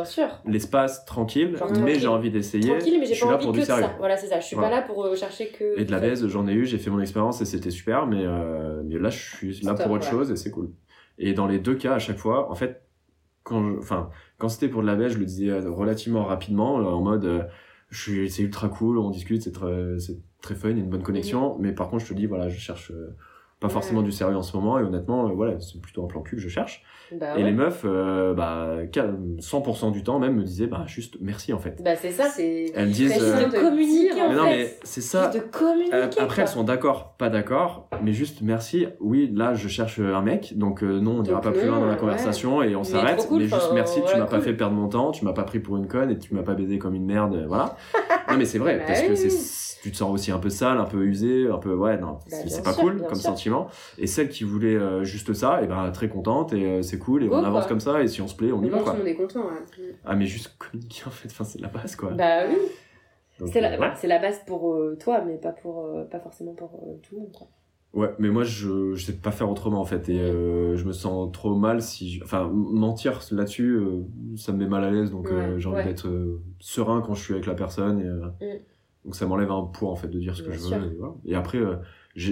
l'espace tranquille. Genre mais j'ai envie d'essayer. Tranquille, mais je j'ai suis pas là envie pour que du sérieux. ça. Voilà, c'est ça. Je suis Voilà. pas là pour euh, chercher que. Et de la baise, j'en ai eu, j'ai fait mon expérience et c'était super, mais, euh, mais là, je suis là pour autre chose et c'est cool. Et dans les deux cas, à chaque fois, en fait, quand, enfin, quand c'était pour de la baise, je le disais euh, relativement rapidement, euh, en mode, euh, je suis, c'est ultra cool, on discute, c'est très, c'est très fun, il y a une bonne connexion, mais par contre, je te dis, voilà, je cherche euh, pas Ouais. forcément du sérieux en ce moment et honnêtement, euh, voilà, c'est plutôt un plan cul que je cherche. Bah, Et ouais. les meufs, euh, bah, 100% du temps même me disaient, bah, juste merci en fait. Bah, c'est ça. C'est Elles me disent, euh, de communiquer, dire, en mais non, fait. mais c'est ça. De communiquer. Euh, après, quoi. elles sont d'accord, pas d'accord, mais juste merci. Oui, là, je cherche un mec, donc euh, non, on n'ira pas plus loin dans la ouais. conversation et on Mais s'arrête. cool, mais juste merci, tu m'as pas fait perdre mon temps, tu m'as pas pris pour une conne et tu m'as pas baisé comme une merde, voilà. non, mais c'est vrai, Bah parce que c'est, tu te sens aussi un peu sale, un peu usé, un peu, ouais, non, c'est, Bah, c'est pas cool comme sûr. Et celle qui voulait euh, juste ça, et ben très contente et euh, c'est cool et on avance quoi. comme ça et si on se plaît, on y va quoi. monde est content. ouais. Ah, mais juste communiquer en fait, enfin, c'est la base quoi. Bah oui. C'est euh, la, ouais. c'est la base pour euh, toi, mais pas, pour, euh, pas forcément pour euh, tout le monde. Quoi. Ouais, mais moi je, je sais pas faire autrement en fait et euh, je me sens trop mal si je- enfin mentir là-dessus euh, ça me met mal à l'aise donc euh, Ouais, j'ai envie ouais. d'être euh, serein quand je suis avec la personne et euh, Mm. donc ça m'enlève un poids en fait de dire ce que je sûr. veux et, voilà. Et après euh,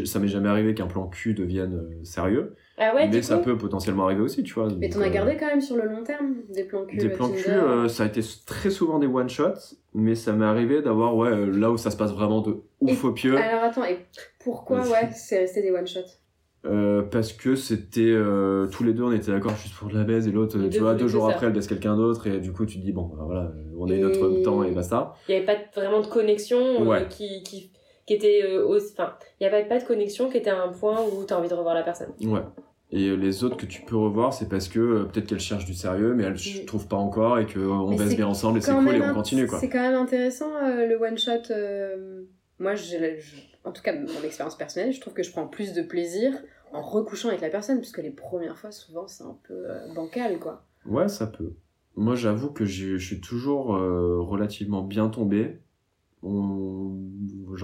ça m'est jamais arrivé qu'un plan cul devienne euh, sérieux. Ah ouais, mais ça coup peut potentiellement arriver aussi tu vois Mais t'en as euh, gardé quand même sur le long terme des plans cul. des plans cul euh, ça a été très souvent des one shots mais ça m'est arrivé d'avoir ouais là où ça se passe vraiment de ouf Et- au pieu. Alors attends, et pourquoi ouais, c'est resté des one shots? Euh, parce que c'était euh, tous les deux on était d'accord juste pour de la baise et l'autre tu deux vois deux jours après elle baise quelqu'un d'autre et du coup tu te dis bon bah, voilà on a eu Et- notre temps et basta. Il n'y avait pas vraiment de connexion Ouais. qui, qui, qui était euh, aussi. Enfin, il n'y avait pas de connexion qui était à un point où tu as envie de revoir la personne. ouais et euh, les autres que tu peux revoir c'est parce que euh, peut-être qu'elle cherche du sérieux mais elle ne Mm. trouve pas encore et que on Mais baise c'est bien ensemble et c'est cool et on continue quoi C'est quand même intéressant euh, le one shot. euh, Moi, je- en tout cas, mon expérience personnelle, je trouve que je prends plus de plaisir en recouchant avec la personne, puisque les premières fois, souvent, c'est un peu euh, bancal, quoi. ouais ça peut moi j'avoue que je suis toujours relativement bien tombé on...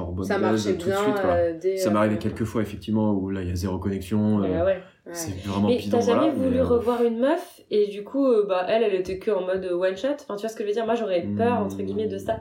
genre ça marchait tout de bien suite quoi euh, dès. ça m'est euh, quelques fois effectivement où là il y a zéro connexion euh, Bah ouais. ouais. c'est vraiment t'as jamais voilà, voulu mais, euh, revoir une meuf et du coup, euh, bah elle, elle était que en mode one shot? Enfin, tu vois ce que je veux dire? Moi, j'aurais peur, entre guillemets, de ça.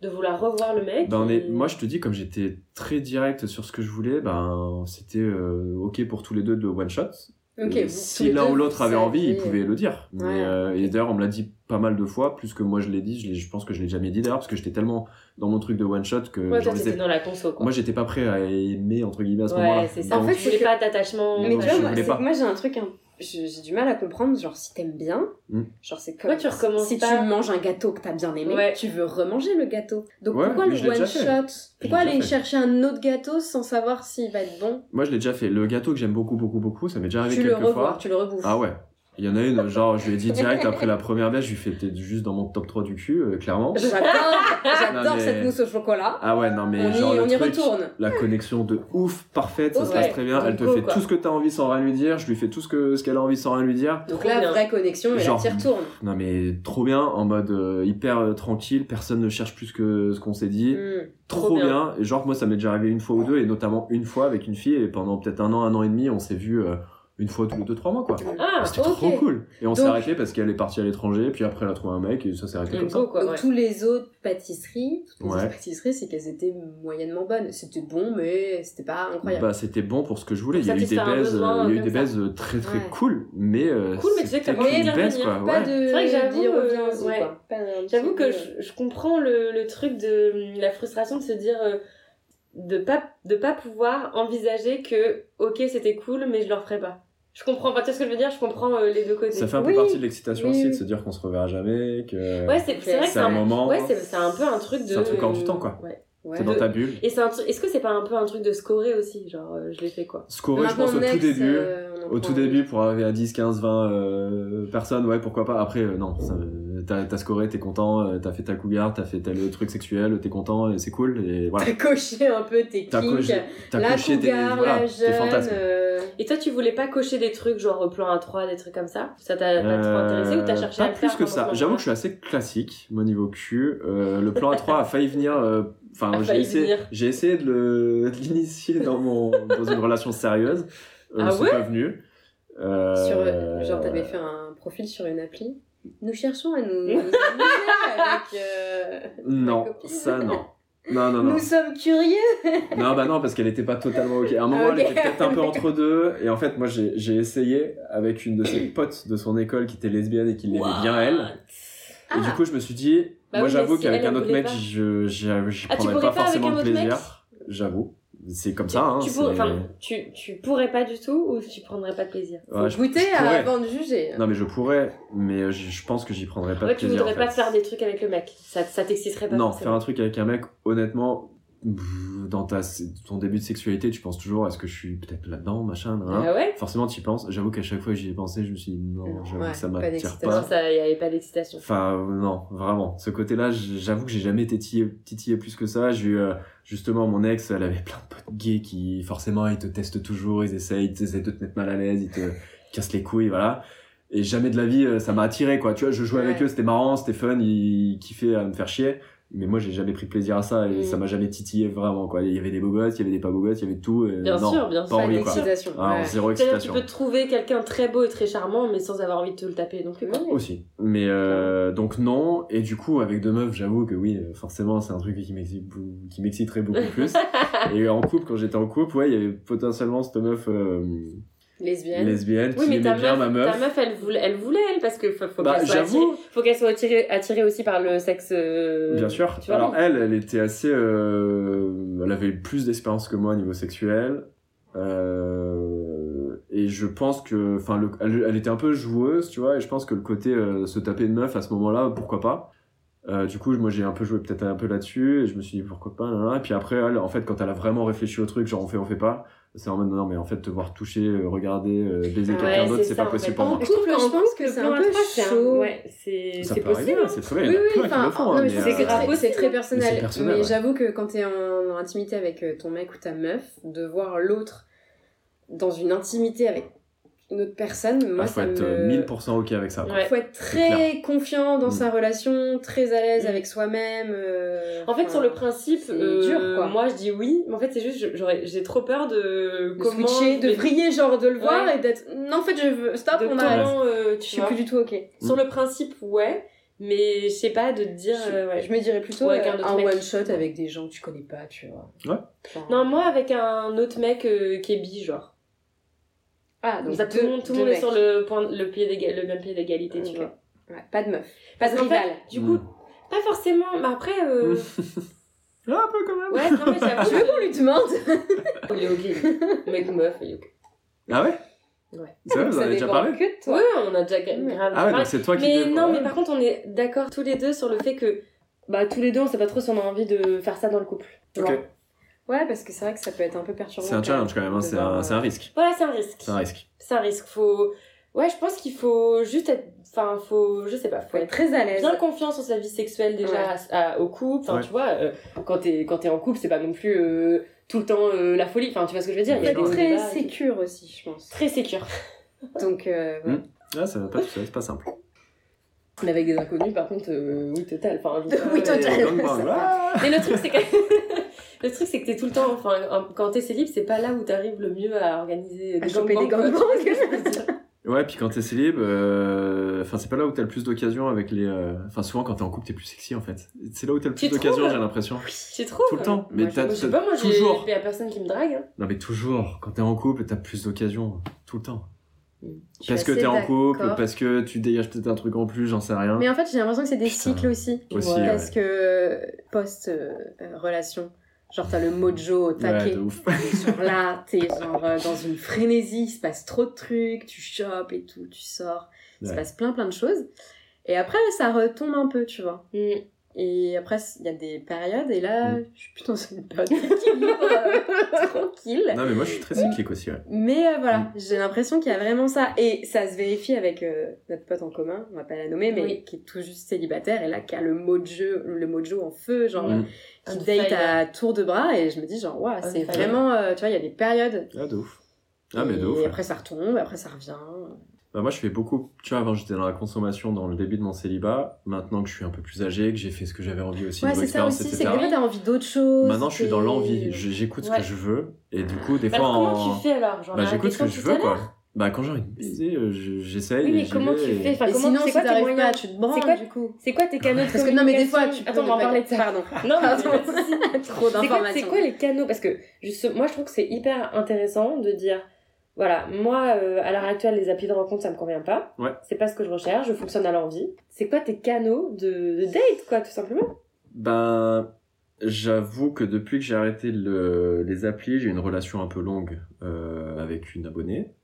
De vouloir revoir le mec. Ben, est- Moi, je te dis, comme j'étais très direct sur ce que je voulais, ben, c'était euh, OK pour tous les deux de one shot. Tous si l'un ou l'autre avait envie, il saviez- pouvait le dire. Mais, Ouais, euh. Et d'ailleurs, on me l'a dit pas mal de fois, plus que moi je l'ai dit. Je, je pense que je l'ai jamais dit d'ailleurs, parce que j'étais tellement dans mon truc de one shot que Ouais, toi, t'étais dans la conso, quoi. moi, j'étais pas prêt à aimer, entre guillemets, à ce moment-là. ouais, c'est ça. Donc, En fait, tu voulais que- pas d'attachement. Mais tu je vois, moi, moi j'ai un truc, j'ai du mal à comprendre, genre si t'aimes bien, Mm. genre c'est comme Ouais, tu recommences si pas. tu manges un gâteau que t'as bien aimé, Ouais. tu veux remanger le gâteau. Donc Ouais, pourquoi le one shot? Pourquoi aller fait. chercher un autre gâteau sans savoir s'il va être bon? Moi, je l'ai déjà fait. Le gâteau que j'aime beaucoup, beaucoup, beaucoup, ça m'est déjà arrivé Tu le revois, fois. tu le rebouffes. Ah ouais. Il y en a une, genre, je lui ai dit direct après la première baisse, je lui fais peut-être juste dans mon top 3 du cul, euh, clairement. J'adore, mais- cette mousse au chocolat. Ah ouais, non, mais on y, genre, le on y truc, retourne. la connexion de ouf, parfaite, ça se Ouais, passe très bien. Elle te go, fait quoi. tout ce que t'as envie sans rien lui dire. Je lui fais tout ce que ce qu'elle a envie sans rien lui dire. Donc là, vraie connexion et Genre- là, tu retournes. Non mais trop bien, en mode euh, hyper euh, tranquille. Personne ne cherche plus que ce qu'on s'est dit. Mm. Trop, Trop bien. bien. Et genre moi ça m'est déjà arrivé une fois ou deux et notamment une fois avec une fille et pendant peut-être un an, un an et demi, on s'est vu euh, une fois tous les deux trois mois quoi. Ah, C'était trop cool. Et on s'est arrêté parce qu'elle est partie à l'étranger, puis après elle a trouvé un mec et ça s'est arrêté comme ça. quoi. Donc tous les autres pâtisseries, toutes les Ouais. autres pâtisseries, c'est qu'elles étaient moyennement bonnes. C'était bon, mais c'était pas incroyable. Bah c'était bon pour ce que je voulais. Il y a eu des baises, il y a eu des baises euh, très très Ouais. cool, mais euh, Cool, mais tu sais que t'as pas envie qu'une de baise, revenir. quoi. pas Ouais. de. C'est vrai que j'avoue, d'y euh, J'avoue que je, comprends le, le truc de la frustration de se dire euh, de pas de pas pouvoir envisager que ok c'était cool mais je le referai pas. Je comprends, enfin, tu vois ce que je veux dire? Je comprends euh, les deux côtés. Ça fait un peu Oui. partie de l'excitation Oui, aussi, oui. de se dire qu'on se reverra jamais, que Ouais, c'est vrai un moment, Ouais, c'est c'est un peu un truc de. C'est un truc hors du temps, quoi. Ouais. Ouais. t'es dans ta bulle. Et c'est un truc- est-ce que c'est pas un peu un truc de scorer aussi? Genre, euh, je l'ai fait quoi Scorer, je pense, au tout début. euh, Au tout début, pour arriver à 10, 15, 20 euh, personnes, ouais, pourquoi pas. Après, euh, non, ça, t'as t'as scoré, t'es content, euh, t'as fait ta cougar, t'as fait tel truc sexuel, t'es content, et c'est cool, et voilà. T'as coché un peu tes coché, t'as la coché tes, cougar, voilà, la tes jeune. euh, Et toi, tu voulais pas cocher des trucs genre plan à 3, des trucs comme ça? Ça t'a pas trop intéressé ou t'as cherché Euh, pas à le plus faire que ça. J'avoue que je suis assez classique, moi niveau cul. Euh, le plan A3 a failli venir. euh, Enfin, j'ai essayé, j'ai essayé de le- l'initier dans mon dans une relation sérieuse. Euh, Ah ouais pas venu. Euh, Sur, euh, genre, t'avais fait un profil sur une appli? Nous cherchons à nous, nous amuser avec euh, Non, ma ça non. Non, non, non. Nous sommes curieux. Non, bah non, parce qu'elle était pas totalement ok. À un moment, elle était peut-être un peu entre deux. Et en fait, moi, j'ai essayé avec une de ses potes de son école qui était lesbienne et qui l'aimait bien elle. Et du coup, je me suis dit, Bah moi, oui, j'avoue si qu'avec un autre mec, pas. je j'y Ah, prendrais pas pas forcément de plaisir. J'avoue. C'est comme Tu- ça, hein. tu, pourrais, enfin, tu, tu pourrais pas du tout ou tu prendrais pas de plaisir? Ouais, je- Goûter je pourrais. avant de juger. Non, mais je pourrais, mais je, je pense que j'y prendrais pas Ouais, de tu plaisir. voudrais en pas fait. faire des trucs avec le mec. Ça, ça t'exciterait pas Non, forcément. faire un truc avec un mec, honnêtement, dans ta, ton début de sexualité, tu penses toujours, est-ce que je suis peut-être là-dedans, machin, nan. Ah ouais Forcément, tu y penses. J'avoue qu'à chaque fois que j'y ai pensé, je me suis dit, non, j'avoue Ouais, que ça m'attire pas. Non, ça, y avait pas d'excitation. Enfin, euh, non, vraiment. Ce côté-là, j'avoue que j'ai jamais titillé, titillé plus que ça. J'ai eu, euh, justement, mon ex, elle avait plein de potes gays qui, forcément, ils te testent toujours, ils essayent, ils essaient de te mettre mal à l'aise, ils te cassent les couilles, voilà. Et jamais de la vie, euh, ça m'a attiré, quoi. Tu vois, je jouais avec eux, c'était marrant, c'était fun, ils kiffaient à me faire chier. Mais moi, j'ai jamais pris plaisir à ça et Mm. ça m'a jamais titillé vraiment, quoi. Il y avait des beaux gosses, il y avait des pas beaux gosses, il y avait tout. Et Bien non, sûr, bien pas sûr. envie, quoi. d'excitation. Ah, ouais. zéro que tu excitation. peux trouver quelqu'un très beau et très charmant, mais sans avoir envie de te le taper plus. quoi. Aussi. Mais euh, donc non. Et du coup, avec deux meufs, j'avoue que oui, euh, forcément, c'est un truc qui m'excite, qui m'exciterait beaucoup plus. et en couple, quand j'étais en couple, ouais, il y avait potentiellement cette meuf euh, Lesbienne. lesbienne Oui, qui mais ta bien meuf, ma meuf. ta meuf, elle voulait, elle voulait, elle, parce que faut, faut Bah, qu'elle soit attirée, faut qu'elle soit attirée, attirée aussi par le sexe. euh, Bien sûr. tu vois, Alors elle, elle était assez, euh, elle avait plus d'expérience que moi au niveau sexuel. Euh, et je pense que, enfin, le- elle, elle était un peu joueuse, tu vois. Et je pense que le côté se taper de meuf à ce moment-là, pourquoi pas. Euh, du coup, moi j'ai un peu joué peut-être un peu là-dessus et je me suis dit pourquoi pas. Et puis après, elle, en fait, quand elle a vraiment réfléchi au truc, genre on fait, on fait pas, c'est en mode non, mais en fait, te voir toucher, euh, regarder, euh, baiser Ouais, quelqu'un d'autre, c'est pas en possible fait. pour En moi. couple, trouve je pense que c'est un peu chaud. Ouais, c'est Ça c'est peut arriver, possible. hein, c'est très bien. Oui, en oui, enfin, hein, c'est euh, grave c'est très personnel. mais ouais. j'avoue que quand t'es en, en intimité avec ton mec ou ta meuf, de voir l'autre dans une intimité avec une autre personne, moi ah, faut ça être me... euh, 1000% ok avec ça. Ouais. faut être très confiant dans Mm. sa relation, très à l'aise Mm. avec soi-même. euh, En fait, enfin, sur le principe, euh, dur, quoi. moi je dis oui, mais en fait, c'est juste, j'ai trop peur de, de comment. switcher, de vriller, genre de le voir Ouais. et d'être. Non, en fait, je veux. Stop, de on comment, euh, Je suis vois. plus du tout ok. Sur le principe, ouais, mais je sais pas de te dire. Je, euh, ouais. je me dirais plutôt un autre un mec. one shot avec des gens que tu connais pas, tu vois. Ouais. Genre- Non, moi avec un autre mec euh, qui est bi, genre. Ah, donc ça, tout deux- le monde, tout le deux monde est sur le, point, le, pied le même pied d'égalité, tu vois. Ouais, pas de meuf. Parce de qu'en fait, du coup, Mm. pas forcément, mais après. Euh... Ah, un peu quand même. ouais, non, mais j'avoue. Tu veux qu'on lui demande? Il est ok. Mec ou meuf, il est ok. Ah ouais? Ouais. C'est vrai, vous en avez déjà parlé? que toi. Ouais, on a déjà gra- grave. Ah ouais, donc c'est toi qui Mais dis- non, mais par contre, on est d'accord tous les deux sur le fait que. Bah, tous les deux, on sait pas trop si on a envie de faire ça dans le couple. tu Ok. vois. Ouais, parce que c'est vrai que ça peut être un peu perturbant. C'est un challenge quand même, hein, c'est un, c'est un euh, risque. Voilà, c'est un risque. C'est un risque. C'est un risque. Faut. Ouais, je pense qu'il faut juste être. Enfin, faut. Je sais pas, faut Faut être très à l'aise. bien confiant sur sa vie sexuelle déjà Ouais. à- à- au couple. Enfin, Ouais. tu vois, euh, quand t'es quand t'es en couple, c'est pas non plus euh, tout le temps euh, la folie. Enfin, tu vois ce que je veux dire? Il y a des très sécure aussi, je pense. Très sécure. Donc, euh, ouais. Mm. Ah, ça va pas tout seul, c'est pas simple. Mais avec des inconnus, par contre, euh, oui, total. Enfin, Oui, total. Mais le truc, c'est que. le truc, c'est que t'es tout le temps. Enfin, en- quand t'es célib, c'est pas là où t'arrives le mieux à organiser À des choper des gangbangs, Ouais, puis quand t'es célib, euh, enfin c'est pas là où t'as le plus d'occasions avec les. euh, Enfin souvent quand t'es en couple t'es plus sexy en fait. C'est là où t'as le plus d'occasions, j'ai l'impression. Tu trouves Tout le temps. Mais t'as pas, moi, j'ai toujours. y a personne qui me drague. Hein. Non mais toujours. Quand t'es en couple t'as plus d'occasions tout le temps. Parce que t'es en couple, parce que tu dégages peut-être un truc en plus, j'en sais rien. Mais en fait, j'ai l'impression que c'est des Putain. cycles aussi. Aussi, Ouais. ouais. Parce que post-relation, Genre, t'as le mojo au taquet. Ouais, ouf. genre là, t'es genre euh, dans une frénésie, il se passe trop de trucs, tu chopes et tout, tu sors. Il se passe plein plein de choses. Et après, ça retombe un peu, tu vois. Mm. Et après, il y a des périodes, et là, Mm. je suis plus dans une période d'équilibre euh, tranquille. Non, mais moi, je suis très cyclique aussi, ouais. Mais euh, voilà, Mm. j'ai l'impression qu'il y a vraiment ça. Et ça se vérifie avec euh, notre pote en commun, on va pas la nommer, mais Oui. qui est tout juste célibataire, et là, qui a le mojo, le mojo en feu, genre, Mm. qui On date fire. à tour de bras, et je me dis, genre, waouh, c'est vraiment, euh, tu vois, il y a des périodes. Ah, de ouf. Ah, mais de et ouf. ouais. après, ça retombe, après, ça revient. Bah, moi, je fais beaucoup. Tu vois, avant, j'étais dans la consommation dans le début de mon célibat. Maintenant que je suis un peu plus âgé, que j'ai fait ce que j'avais envie aussi, Ouais, c'est ça aussi, c'est que t'as envie d'autre chose. Maintenant, je suis dans l'envie. J'écoute ce que je veux. Et du coup, des Bah, fois, en... comment tu fais alors Genre, bah, j'écoute ce que je veux, quoi. Bah, quand j'ai envie de baiser, euh, je- j'essaye. Oui, mais comment tu et- fais? Enfin, comment sinon, c'est si quoi tes t'arrives pas, tu te branles, C'est quoi- du coup? C'est quoi tes canaux de Parce que non, mais des fois, tu peux Attends, on va en parler de ça. Pardon. Non, mais. Trop quoi, c'est d'informations. quoi les canaux? Parce que juste, moi, je trouve que c'est hyper intéressant de dire, voilà, moi, euh, à l'heure actuelle, les applis de rencontre, ça me convient pas. Ouais. C'est pas ce que je recherche, je fonctionne à l'envie. C'est quoi tes canaux de, de date, quoi, tout simplement? Ben, j'avoue que depuis que j'ai arrêté le- les applis, j'ai une relation un peu longue euh, avec une abonnée.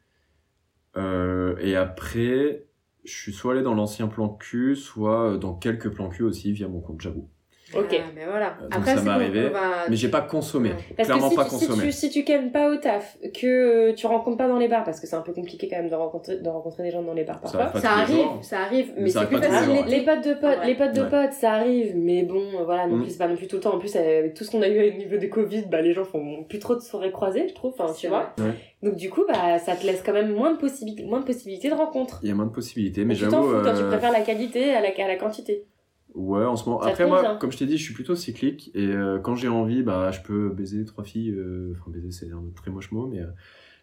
Euh, et après, je suis soit allé dans l'ancien plan cul, soit dans quelques plans cul aussi via mon compte, j'avoue. Ok. Ah, mais voilà. Donc Après, ça m'est arrivé, va- Mais j'ai pas consommé. Ouais. Parce que Clairement si, pas tu, si, consommé. tu, si tu pas au taf, que euh, tu rencontres pas dans les bars, parce que c'est un peu compliqué quand même de rencontrer, de rencontrer des gens dans les bars parfois. Ça arrive, jours. ça arrive, mais, c'est plus les facile. Les potes de potes, Ouais. les potes de Ouais. potes, ça arrive, mais bon, voilà, non Mm. plus, c'est pas non plus tout le temps. En plus, avec tout ce qu'on a eu au niveau des Covid, bah, les gens font plus trop de soirées croisées, je trouve, enfin, tu vois. Donc, du coup, bah, ça te laisse quand même moins de possibilités, moins de possibilités de rencontres. Il y a moins de possibilités, mais Mais tu t'en j'avoue. fous, toi, tu euh, préfères la qualité à la, à la quantité. Ouais, en ce moment. Ça Après, moi, convient. comme je t'ai dit, je suis plutôt cyclique. Et euh, quand j'ai envie, bah, je peux baiser trois filles. euh, Enfin, baiser, c'est un très moche mot, mais. euh,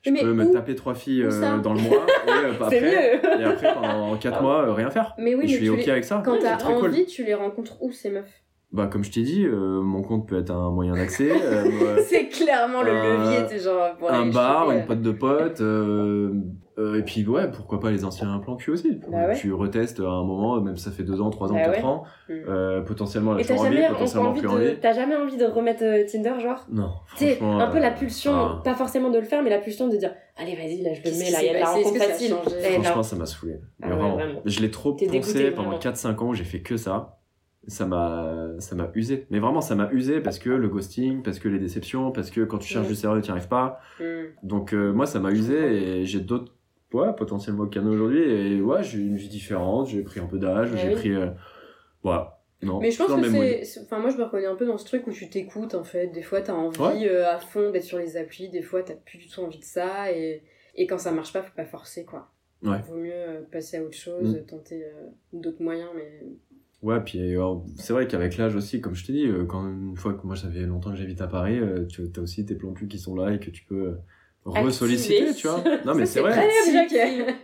je Mais peux me taper trois filles dans le mois. et, bah, après, mieux! et après, pendant quatre Ah. mois, rien faire. Mais oui, et je mais suis ok les- avec ça. quand t'as cool. envie, tu les rencontres où ces meufs? Bah, comme je t'ai dit, euh, mon compte peut être un moyen d'accès. euh, C'est clairement le levier, genre. pour un bar, une pote de pote. Euh, et puis, ouais, pourquoi pas les anciens plans cul aussi. Bah ouais. Tu retestes à un moment, même ça fait deux ans, trois ans, Bah quatre ouais. ans. Mm. Euh, potentiellement, t'as suis envie, potentiellement envie plus de, envie. t'as jamais envie de remettre euh, Tinder, genre? Non, Tu sais, franchement. un peu la pulsion, ah. pas forcément de le faire, mais la pulsion de dire, allez, vas-y, là, je le mets, là, il y a de la rencontre facile. Franchement, ça m'a saoulé. Mais Ah ouais, vraiment. vraiment. Je l'ai trop dégoûté, pendant vraiment. 4-5 ans où j'ai fait que ça. Ça m'a, ça m'a usé. Mais vraiment, ça m'a usé parce que le ghosting, parce que les déceptions, parce que quand tu cherches Ouais. du sérieux, tu n'y arrives pas. hmm. Donc, euh, moi, ça m'a usé et j'ai d'autres, ouais, potentiellement canaux aujourd'hui. Et ouais, j'ai une vie différente, j'ai pris un peu d'âge, Ouais, j'ai oui. pris, euh, voilà. Non, Mais je pense que c'est. Enfin, moi, je me reconnais un peu dans ce truc où tu t'écoutes, en fait. Des fois, t'as envie Ouais. euh, à fond d'être sur les applis. Des fois, t'as plus du tout envie de ça. Et, et quand ça marche pas, faut pas forcer, quoi. Ouais. Vaut mieux euh, passer à autre chose, Mm. tenter euh, d'autres moyens, mais. Ouais, puis euh, c'est vrai qu'avec l'âge aussi, comme je t'ai dit, euh, quand une fois que moi ça fait longtemps que j'habite à Paris, tu as aussi tes plans cul qui sont là et que tu peux euh, re-solliciter, Activer. tu vois. Non, mais c'est vrai.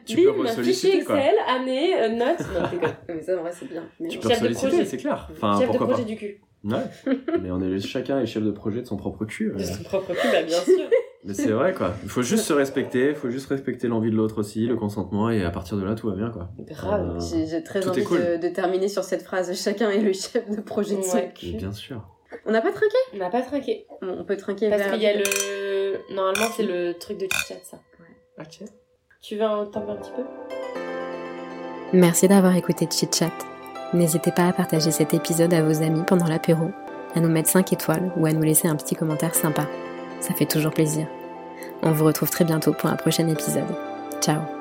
Tu peux Bim, ressolliciter, fichier quoi. Excel, année, euh, notes. Non, mais ça, en vrai, c'est bien. Mais Tu peux Chef de solliciter, projet. c'est clair. Enfin, Chef de pourquoi projet pas. du cul. Ouais. mais on est chacun est chef de projet de son propre cul. euh. De son propre cul, bah, bien sûr. Mais c'est vrai, quoi. Il faut juste se respecter, il faut juste respecter l'envie de l'autre aussi, le consentement, et à partir de là, tout va bien, quoi. Grave. Euh, J'ai très envie cool. de, de terminer sur cette phrase chacun est le chef de projet de son cul. bien sûr. On n'a pas trinqué? On n'a pas trinqué. On peut trinquer Parce qu'il y a le. Normalement, c'est le truc de chit-chat, ça. Ok. Tu veux en un petit peu? Merci d'avoir écouté Chit Chat. N'hésitez pas à partager cet épisode à vos amis pendant l'apéro, à nous mettre 5 étoiles ou à nous laisser un petit commentaire sympa. Ça fait toujours plaisir. On vous retrouve très bientôt pour un prochain épisode. Ciao